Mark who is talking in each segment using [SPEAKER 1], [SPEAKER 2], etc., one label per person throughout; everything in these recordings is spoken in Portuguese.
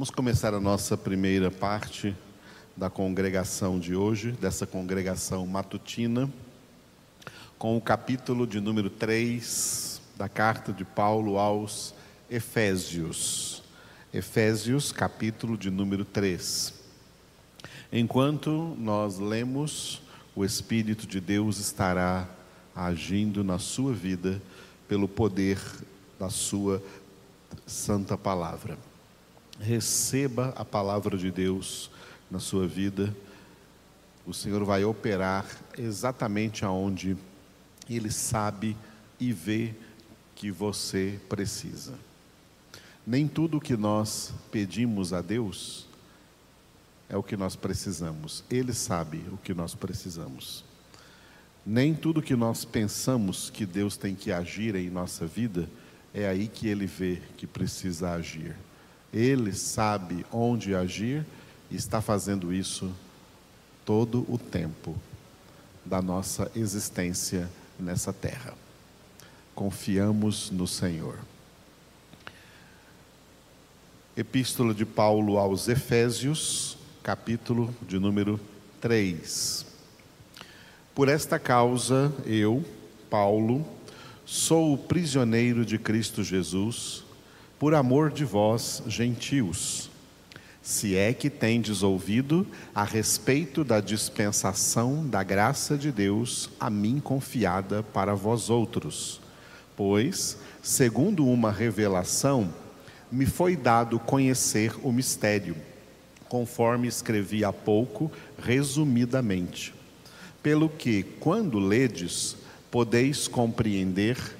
[SPEAKER 1] Vamos começar a nossa primeira parte da congregação de hoje, dessa congregação matutina, com o capítulo de número 3 da carta de Paulo aos Efésios. Efésios, capítulo de número 3. Enquanto nós lemos, o Espírito de Deus estará agindo na sua vida pelo poder da sua santa palavra. Receba a palavra de Deus na sua vida. O Senhor vai operar exatamente aonde Ele sabe e vê que você precisa. Nem tudo o que nós pedimos a Deus é o que nós precisamos. Ele sabe o que nós precisamos. Nem tudo que nós pensamos que Deus tem que agir em nossa vida é aí que ele vê que precisa agir. Ele sabe onde agir e está fazendo isso todo o tempo da nossa existência nessa terra. Confiamos no Senhor. Epístola de Paulo aos Efésios, capítulo de número 3. Por esta causa, eu, Paulo, sou o prisioneiro de Cristo Jesus, por amor de vós, gentios. Se é que tendes ouvido a respeito da dispensação da graça de Deus a mim confiada para vós outros. Pois, segundo uma revelação, me foi dado conhecer o mistério, conforme escrevi há pouco, resumidamente. Pelo que, quando ledes, podeis compreender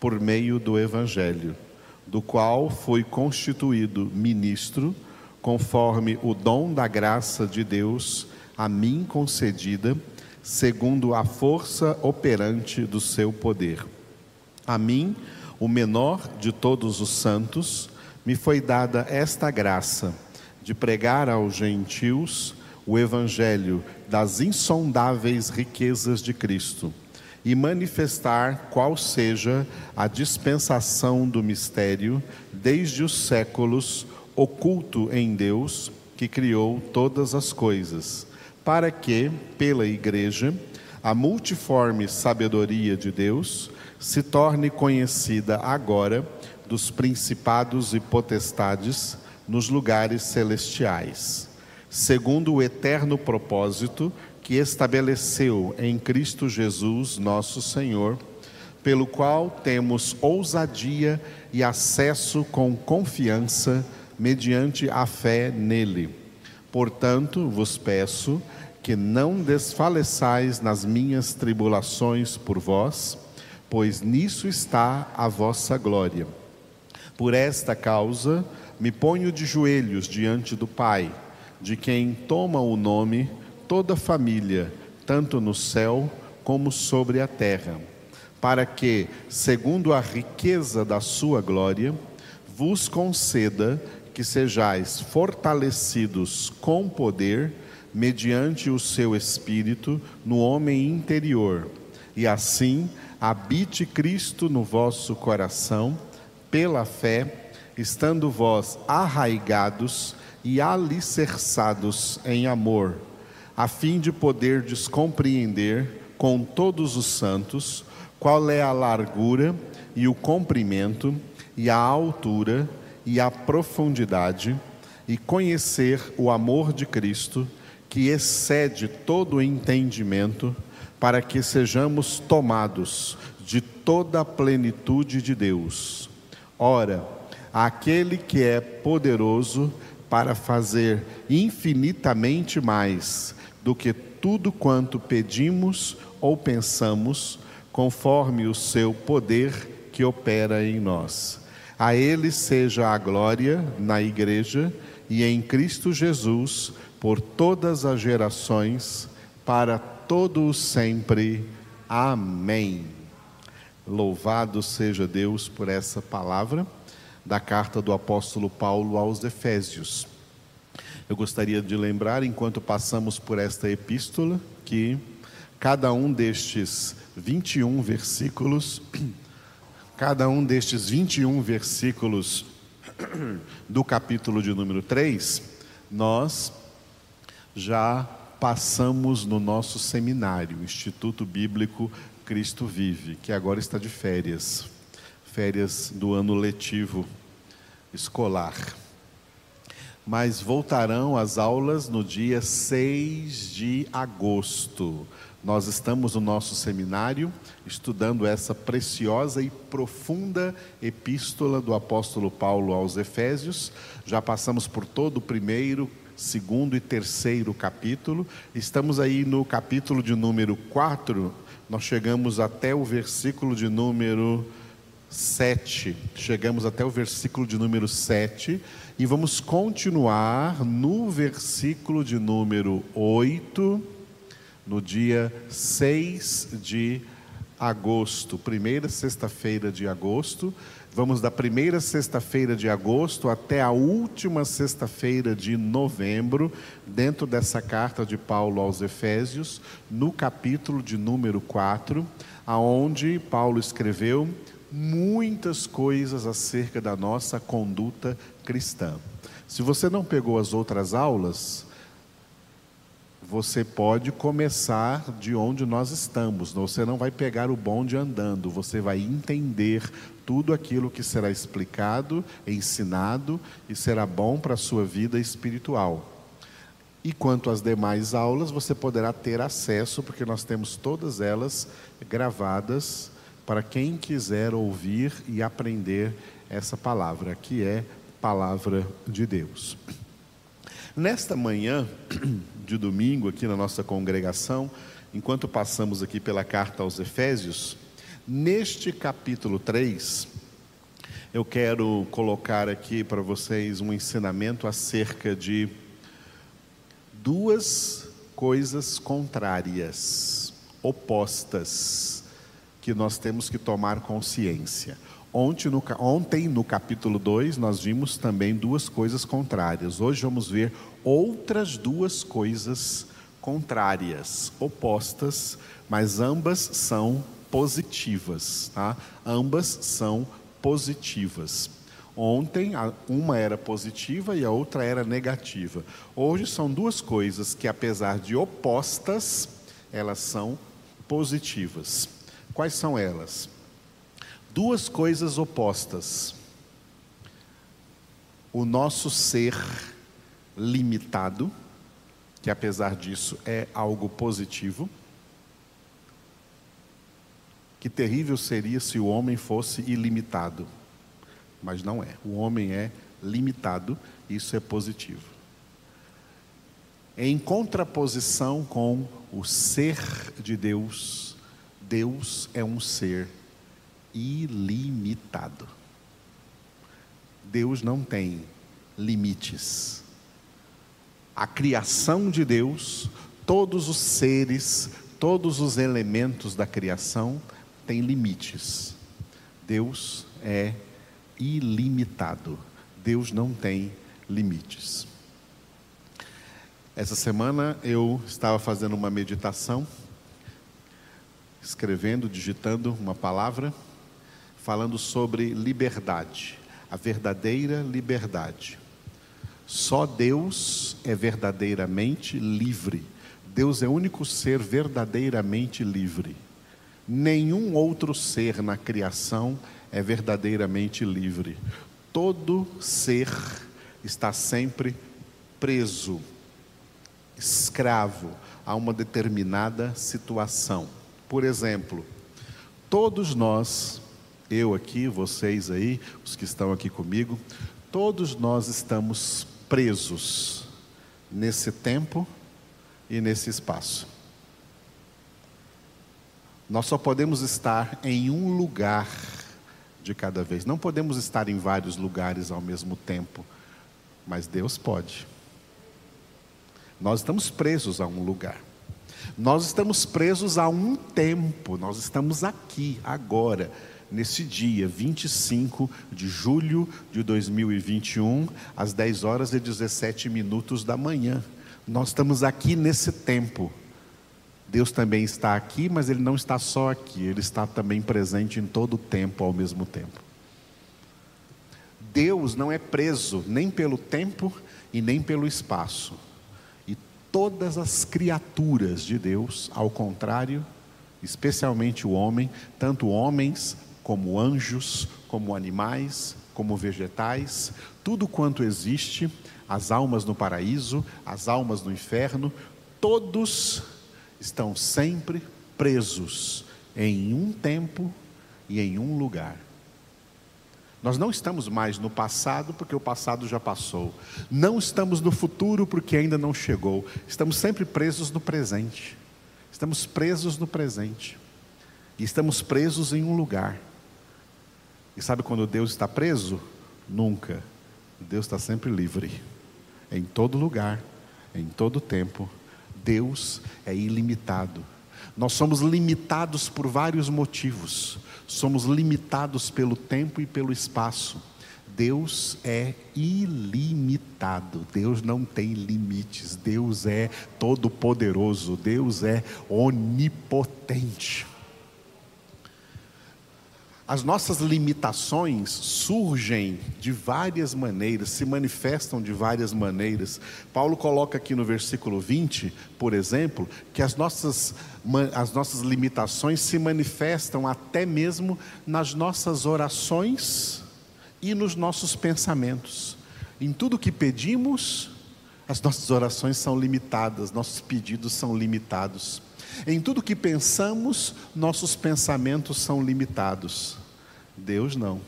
[SPEAKER 1] por meio do Evangelho, do qual fui constituído ministro, conforme o dom da graça de Deus a mim concedida, segundo a força operante do seu poder. A mim, o menor de todos os santos, me foi dada esta graça de pregar aos gentios o evangelho das insondáveis riquezas de Cristo e manifestar qual seja a dispensação do mistério desde os séculos oculto em Deus que criou todas as coisas, para que, pela Igreja, a multiforme sabedoria de Deus se torne conhecida agora dos principados e potestades nos lugares celestiais segundo o eterno propósito que estabeleceu em Cristo Jesus, nosso Senhor, pelo qual temos ousadia e acesso com confiança mediante a fé nele. Portanto, vos peço que não desfaleçais nas minhas tribulações por vós, pois nisso está a vossa glória. Por esta causa, me ponho de joelhos diante do Pai de quem toma o nome toda família, tanto no céu como sobre a terra, para que, segundo a riqueza da sua glória, vos conceda que sejais fortalecidos com poder mediante o seu espírito no homem interior, e assim habite Cristo no vosso coração pela fé, estando vós arraigados e alicerçados em amor, a fim de poder descompreender com todos os santos qual é a largura e o comprimento e a altura e a profundidade e conhecer o amor de Cristo que excede todo o entendimento para que sejamos tomados de toda a plenitude de Deus. Ora, aquele que é poderoso para fazer infinitamente mais do que tudo quanto pedimos ou pensamos, conforme o seu poder que opera em nós. A Ele seja a glória na Igreja e em Cristo Jesus por todas as gerações, para todos sempre. Amém. Louvado seja Deus por essa palavra da carta do apóstolo Paulo aos Efésios. Eu gostaria de lembrar, enquanto passamos por esta epístola, que cada um destes 21 versículos, cada um destes 21 versículos do capítulo de número 3, nós já passamos no nosso seminário, Instituto Bíblico Cristo Vive, que agora está de férias, férias do ano letivo escolar. Mas voltarão as aulas no dia 6 de agosto. Nós estamos no nosso seminário estudando essa preciosa e profunda epístola do apóstolo Paulo aos Efésios. Já passamos por todo o primeiro, segundo e terceiro capítulo. Estamos aí no capítulo de número 4, nós chegamos até o versículo de número 7. Chegamos até o versículo de número 7 e vamos continuar no versículo de número 8, no dia 6 de agosto, primeira sexta-feira de agosto. Vamos da primeira sexta-feira de agosto até a última sexta-feira de novembro, dentro dessa carta de Paulo aos Efésios, no capítulo de número 4, aonde Paulo escreveu muitas coisas acerca da nossa conduta cristã. Se você não pegou as outras aulas, você pode começar de onde nós estamos. Você não vai pegar o bonde andando, você vai entender tudo aquilo que será explicado, ensinado e será bom para a sua vida espiritual. E quanto às demais aulas, você poderá ter acesso, porque nós temos todas elas gravadas para quem quiser ouvir e aprender essa palavra, que é palavra de Deus. Nesta manhã de domingo, aqui na nossa congregação, enquanto passamos aqui pela carta aos Efésios, neste capítulo 3, eu quero colocar aqui para vocês um ensinamento acerca de duas coisas contrárias, opostas, que nós temos que tomar consciência. Ontem no, ontem, no capítulo 2, nós vimos também duas coisas contrárias. Hoje vamos ver outras duas coisas contrárias, opostas, mas ambas são positivas. Tá? Ambas são positivas. Ontem, uma era positiva e a outra era negativa. Hoje são duas coisas que, apesar de opostas, elas são positivas. Quais são elas? duas coisas opostas. O nosso ser limitado, que apesar disso é algo positivo. Que terrível seria se o homem fosse ilimitado, mas não é. O homem é limitado, isso é positivo. Em contraposição com o ser de Deus, Deus é um ser ilimitado. Deus não tem limites. A criação de Deus, todos os seres, todos os elementos da criação têm limites. Deus é ilimitado. Deus não tem limites. Essa semana eu estava fazendo uma meditação, escrevendo, digitando uma palavra falando sobre liberdade, a verdadeira liberdade. Só Deus é verdadeiramente livre. Deus é o único ser verdadeiramente livre. Nenhum outro ser na criação é verdadeiramente livre. Todo ser está sempre preso, escravo a uma determinada situação. Por exemplo, todos nós eu aqui, vocês aí, os que estão aqui comigo, todos nós estamos presos nesse tempo e nesse espaço. Nós só podemos estar em um lugar de cada vez, não podemos estar em vários lugares ao mesmo tempo. mas Deus pode. Nós estamos presos a um lugar. Nós estamos presos a um tempo, nós estamos aqui, agora, nesse dia 25 de julho de 2021, às 10 horas e 17 minutos da manhã. Nós estamos aqui nesse tempo. Deus também está aqui, mas Ele não está só aqui, Ele está também presente em todo o tempo ao mesmo tempo. Deus não é preso nem pelo tempo e nem pelo espaço. Todas as criaturas de Deus, ao contrário, especialmente o homem, tanto homens como anjos, como animais, como vegetais, tudo quanto existe, as almas no paraíso, as almas no inferno, todos estão sempre presos em um tempo e em um lugar. Nós não estamos mais no passado porque o passado já passou. Não estamos no futuro porque ainda não chegou. Estamos sempre presos no presente. Estamos presos no presente. E estamos presos em um lugar. E sabe quando Deus está preso? Nunca. Deus está sempre livre. Em todo lugar, em todo tempo. Deus é ilimitado. Nós somos limitados por vários motivos. Somos limitados pelo tempo e pelo espaço. Deus é ilimitado, Deus não tem limites, Deus é todo-poderoso, Deus é onipotente. As nossas limitações surgem de várias maneiras, se manifestam de várias maneiras. Paulo coloca aqui no versículo 20, por exemplo, que as nossas, as nossas limitações se manifestam até mesmo nas nossas orações e nos nossos pensamentos. Em tudo que pedimos, as nossas orações são limitadas, nossos pedidos são limitados. Em tudo que pensamos, nossos pensamentos são limitados. Deus não.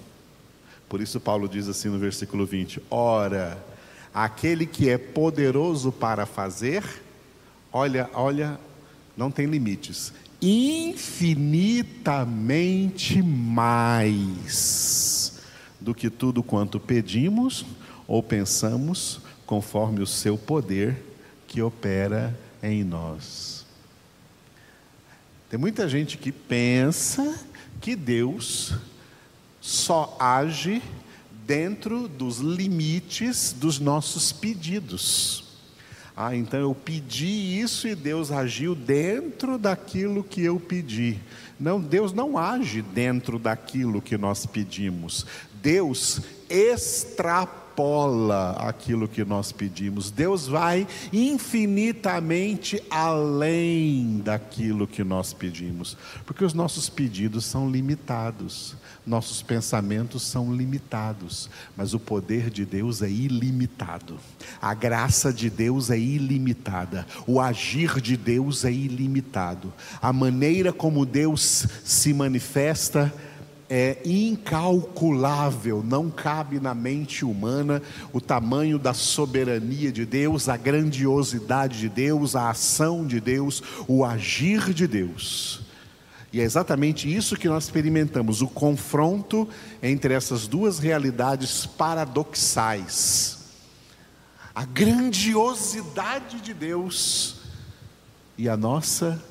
[SPEAKER 1] Por isso, Paulo diz assim no versículo 20: Ora, aquele que é poderoso para fazer, olha, olha, não tem limites, infinitamente mais do que tudo quanto pedimos ou pensamos, conforme o seu poder que opera em nós. Tem muita gente que pensa que Deus só age dentro dos limites dos nossos pedidos. Ah, então eu pedi isso e Deus agiu dentro daquilo que eu pedi. Não, Deus não age dentro daquilo que nós pedimos. Deus extrapola extrapola aquilo que nós pedimos. Deus vai infinitamente além daquilo que nós pedimos, porque os nossos pedidos são limitados, nossos pensamentos são limitados, mas o poder de Deus é ilimitado, a graça de Deus é ilimitada, o agir de Deus é ilimitado, a maneira como Deus se manifesta é incalculável, não cabe na mente humana o tamanho da soberania de Deus, a grandiosidade de Deus, a ação de Deus, o agir de Deus. E é exatamente isso que nós experimentamos, o confronto entre essas duas realidades paradoxais. A grandiosidade de Deus e a nossa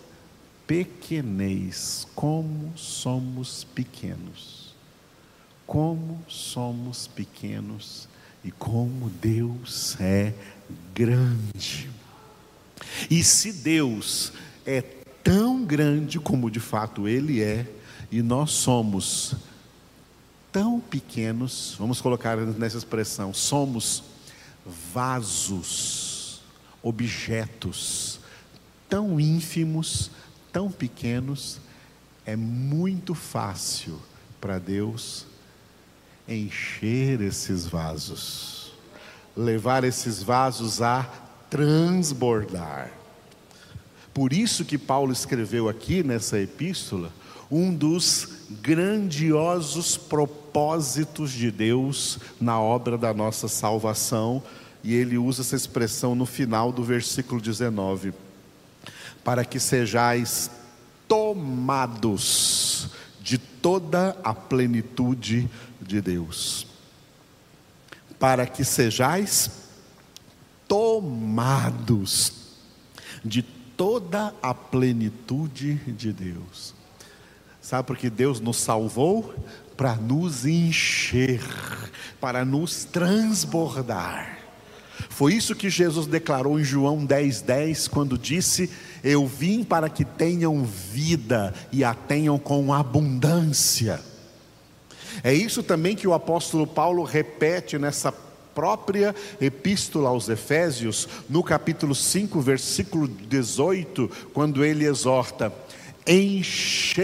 [SPEAKER 1] pequenez, como somos pequenos. Como somos pequenos e como Deus é grande. E se Deus é tão grande como de fato Ele é, e nós somos tão pequenos, vamos colocar nessa expressão, somos vasos, objetos tão ínfimos, tão pequenos, é muito fácil para Deus encher esses vasos, levar esses vasos a transbordar. Por isso que Paulo escreveu aqui nessa epístola um dos grandiosos propósitos de Deus na obra da nossa salvação, e ele usa essa expressão no final do versículo 19 para que sejais tomados de toda a plenitude de Deus. para que sejais tomados de toda a plenitude de Deus. Sabe por que Deus nos salvou? Para nos encher, para nos transbordar. Foi isso que Jesus declarou em João 10,10, 10, quando disse: Eu vim para que tenham vida e a tenham com abundância. É isso também que o apóstolo Paulo repete nessa própria epístola aos Efésios, no capítulo 5, versículo 18, quando ele exorta: Enchei-vos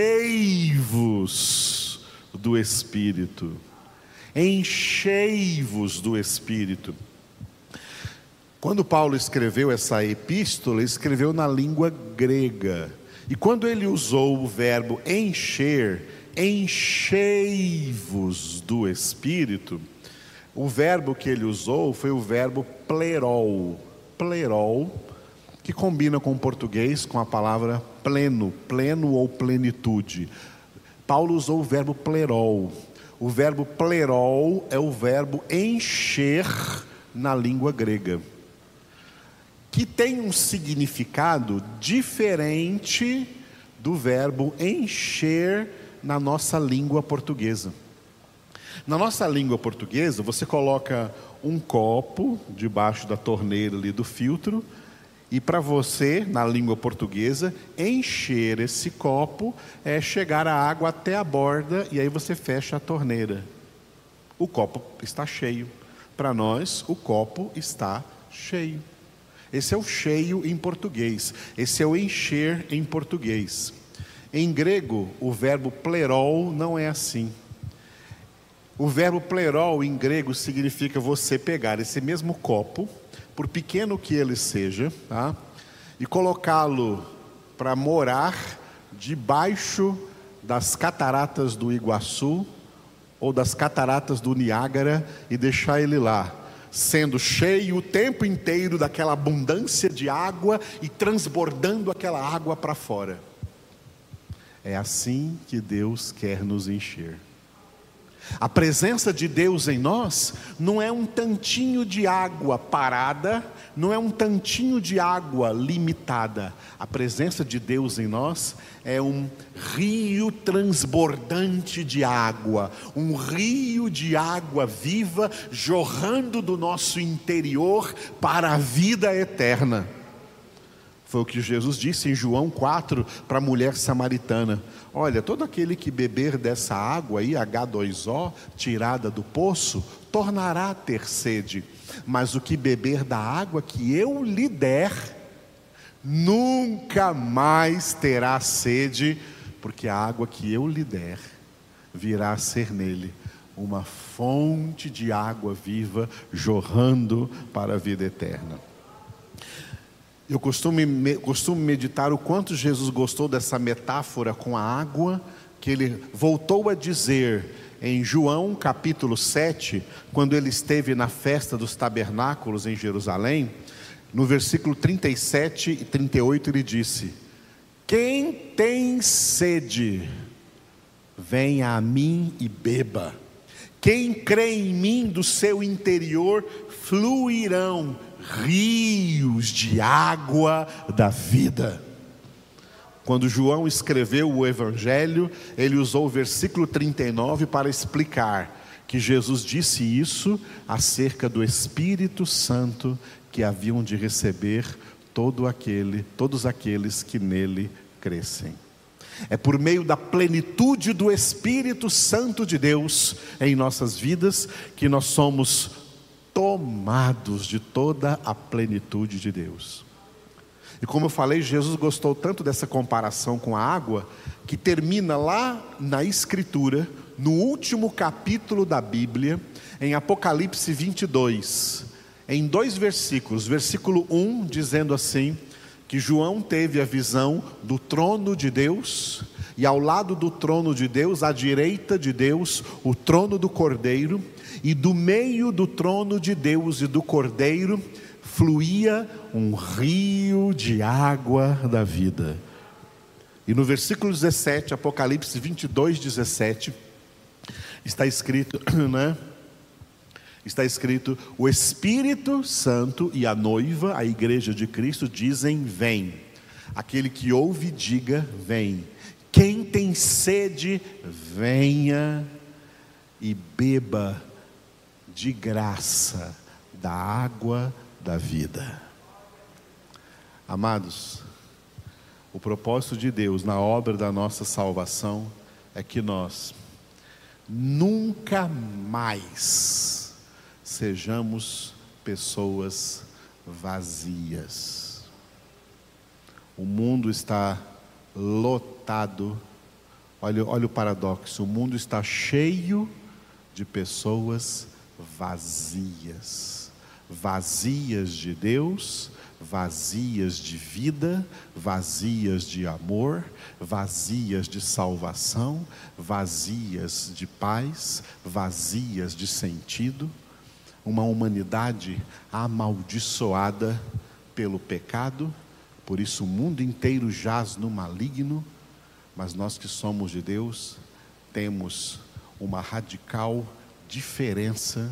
[SPEAKER 1] do Espírito, enchei-vos do Espírito. Quando Paulo escreveu essa epístola, escreveu na língua grega. E quando ele usou o verbo encher, enchei-vos do Espírito, o verbo que ele usou foi o verbo plerol. Plerol, que combina com o português com a palavra pleno, pleno ou plenitude. Paulo usou o verbo plerol. O verbo plerol é o verbo encher na língua grega que tem um significado diferente do verbo encher na nossa língua portuguesa. Na nossa língua portuguesa, você coloca um copo debaixo da torneira ali do filtro, e para você, na língua portuguesa, encher esse copo é chegar a água até a borda e aí você fecha a torneira. O copo está cheio. Para nós, o copo está cheio. Esse é o cheio em português, esse é o encher em português. Em grego, o verbo plerol não é assim. O verbo plerol em grego significa você pegar esse mesmo copo, por pequeno que ele seja, tá? e colocá-lo para morar debaixo das cataratas do Iguaçu ou das cataratas do Niágara e deixar ele lá sendo cheio o tempo inteiro daquela abundância de água e transbordando aquela água para fora. É assim que Deus quer nos encher. A presença de Deus em nós não é um tantinho de água parada, não é um tantinho de água limitada. A presença de Deus em nós é um rio transbordante de água, um rio de água viva jorrando do nosso interior para a vida eterna. Foi o que Jesus disse em João 4 para a mulher samaritana: Olha, todo aquele que beber dessa água aí, H2O, tirada do poço, tornará a ter sede. Mas o que beber da água que eu lhe der, nunca mais terá sede, porque a água que eu lhe der virá a ser nele uma fonte de água viva jorrando para a vida eterna. Eu costumo, costumo meditar o quanto Jesus gostou dessa metáfora com a água, que ele voltou a dizer em João capítulo 7, quando ele esteve na festa dos tabernáculos em Jerusalém, no versículo 37 e 38 ele disse: Quem tem sede, venha a mim e beba. Quem crê em mim, do seu interior fluirão rios de água da vida. Quando João escreveu o Evangelho, ele usou o versículo 39 para explicar que Jesus disse isso acerca do Espírito Santo que haviam de receber todo aquele, todos aqueles que nele crescem. É por meio da plenitude do Espírito Santo de Deus em nossas vidas que nós somos tomados de toda a plenitude de Deus. E como eu falei, Jesus gostou tanto dessa comparação com a água, que termina lá na Escritura, no último capítulo da Bíblia, em Apocalipse 22, em dois versículos. Versículo 1 dizendo assim: que João teve a visão do trono de Deus, e ao lado do trono de Deus, à direita de Deus, o trono do Cordeiro, e do meio do trono de Deus e do Cordeiro fluía um rio de água da vida. E no versículo 17, Apocalipse 22, 17, está escrito, né? Está escrito: o Espírito Santo e a noiva, a igreja de Cristo, dizem: Vem. Aquele que ouve, diga: Vem. Quem tem sede, venha e beba de graça da água da vida. Amados, o propósito de Deus na obra da nossa salvação é que nós nunca mais sejamos pessoas vazias. O mundo está lotado, olha, olha o paradoxo: o mundo está cheio de pessoas vazias, vazias de Deus, vazias de vida, vazias de amor, vazias de salvação, vazias de paz, vazias de sentido, uma humanidade amaldiçoada pelo pecado, por isso o mundo inteiro jaz no maligno, mas nós que somos de Deus temos uma radical diferença,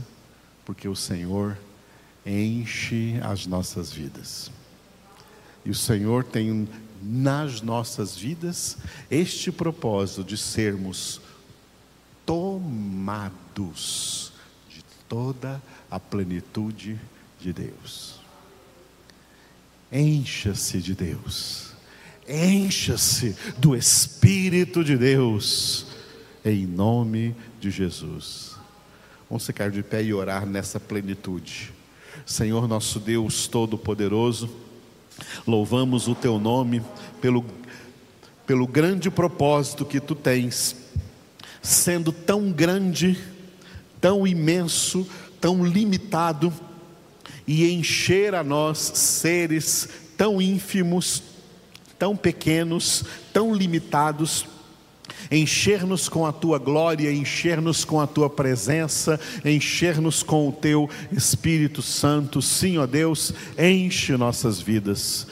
[SPEAKER 1] porque o Senhor enche as nossas vidas. E o Senhor tem nas nossas vidas este propósito de sermos tomados de toda a plenitude de Deus. Encha-se de Deus, encha-se do Espírito de Deus, em nome de Jesus. Vamos ficar de pé e orar nessa plenitude. Senhor nosso Deus Todo-Poderoso, louvamos o Teu nome pelo, pelo grande propósito que Tu tens, sendo tão grande, tão imenso, tão limitado, e encher a nós, seres tão ínfimos, tão pequenos, tão limitados, encher-nos com a tua glória, encher-nos com a tua presença, encher-nos com o teu Espírito Santo. Sim, ó Deus, enche nossas vidas.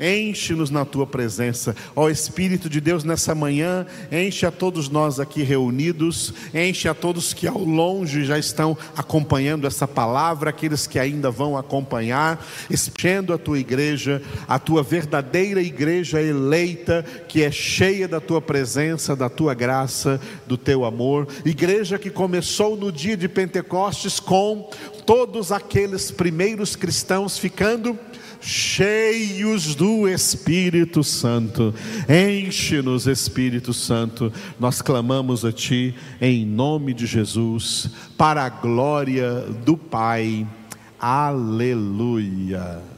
[SPEAKER 1] Enche-nos na tua presença, ó Espírito de Deus, nessa manhã, enche a todos nós aqui reunidos, enche a todos que ao longe já estão acompanhando essa palavra, aqueles que ainda vão acompanhar, enchendo a tua igreja, a tua verdadeira igreja eleita, que é cheia da tua presença, da tua graça, do teu amor, igreja que começou no dia de Pentecostes com todos aqueles primeiros cristãos ficando cheios do Espírito Santo. Enche-nos, Espírito Santo. Nós clamamos a Ti em nome de Jesus, para a glória do Pai. Aleluia.